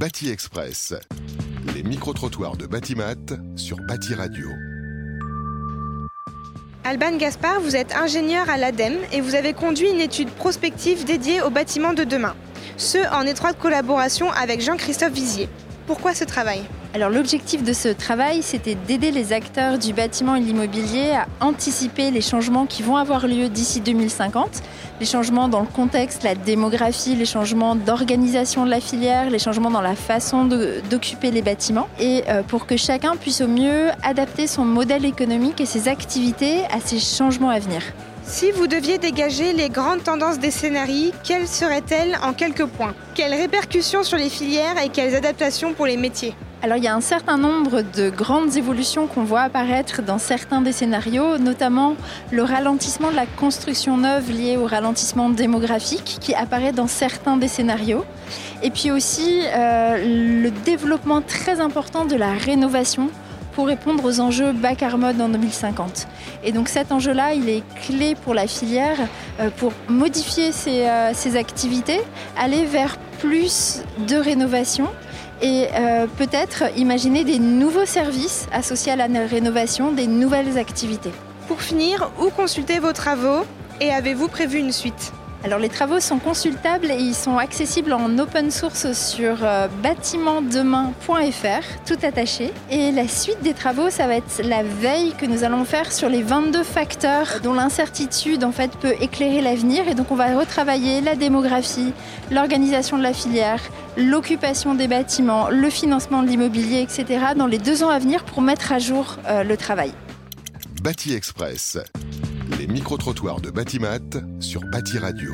Bâti Express. Les micro-trottoirs de Batimat sur Bâti Radio. Alban Gaspard, vous êtes ingénieur à l'ADEME et vous avez conduit une étude prospective dédiée aux bâtiments de demain, ce en étroite collaboration avec Jean-Christophe Vizier. Pourquoi ce travail alors l'objectif de ce travail, c'était d'aider les acteurs du bâtiment et l'immobilier à anticiper les changements qui vont avoir lieu d'ici 2050, les changements dans le contexte, la démographie, les changements d'organisation de la filière, les changements dans la façon d'occuper les bâtiments, et euh, pour que chacun puisse au mieux adapter son modèle économique et ses activités à ces changements à venir. Si vous deviez dégager les grandes tendances des scénarios, quelles seraient-elles en quelques points? Quelles répercussions sur les filières et quelles adaptations pour les métiers? Alors il y a un certain nombre de grandes évolutions qu'on voit apparaître dans certains des scénarios, notamment le ralentissement de la construction neuve lié au ralentissement démographique qui apparaît dans certains des scénarios. Et puis aussi euh, le développement très important de la rénovation pour répondre aux enjeux bas carbone en 2050. Et donc cet enjeu-là, il est clé pour la filière euh, pour modifier ses, euh, activités, aller vers plus de rénovation et euh, peut-être imaginer des nouveaux services associés à la rénovation, des nouvelles activités. Pour finir, où consulter vos travaux et avez-vous prévu une suite? Alors les travaux sont consultables et ils sont accessibles en open source sur euh, bâtimentdemain.fr, tout attaché. Et la suite des travaux, ça va être la veille que nous allons faire sur les 22 facteurs dont l'incertitude en fait peut éclairer l'avenir. Et donc on va retravailler la démographie, l'organisation de la filière, l'occupation des bâtiments, le financement de l'immobilier, etc. dans les deux ans à venir pour mettre à jour euh, le travail. Bâti Express les micro-trottoirs de Batimat sur Bâti Radio.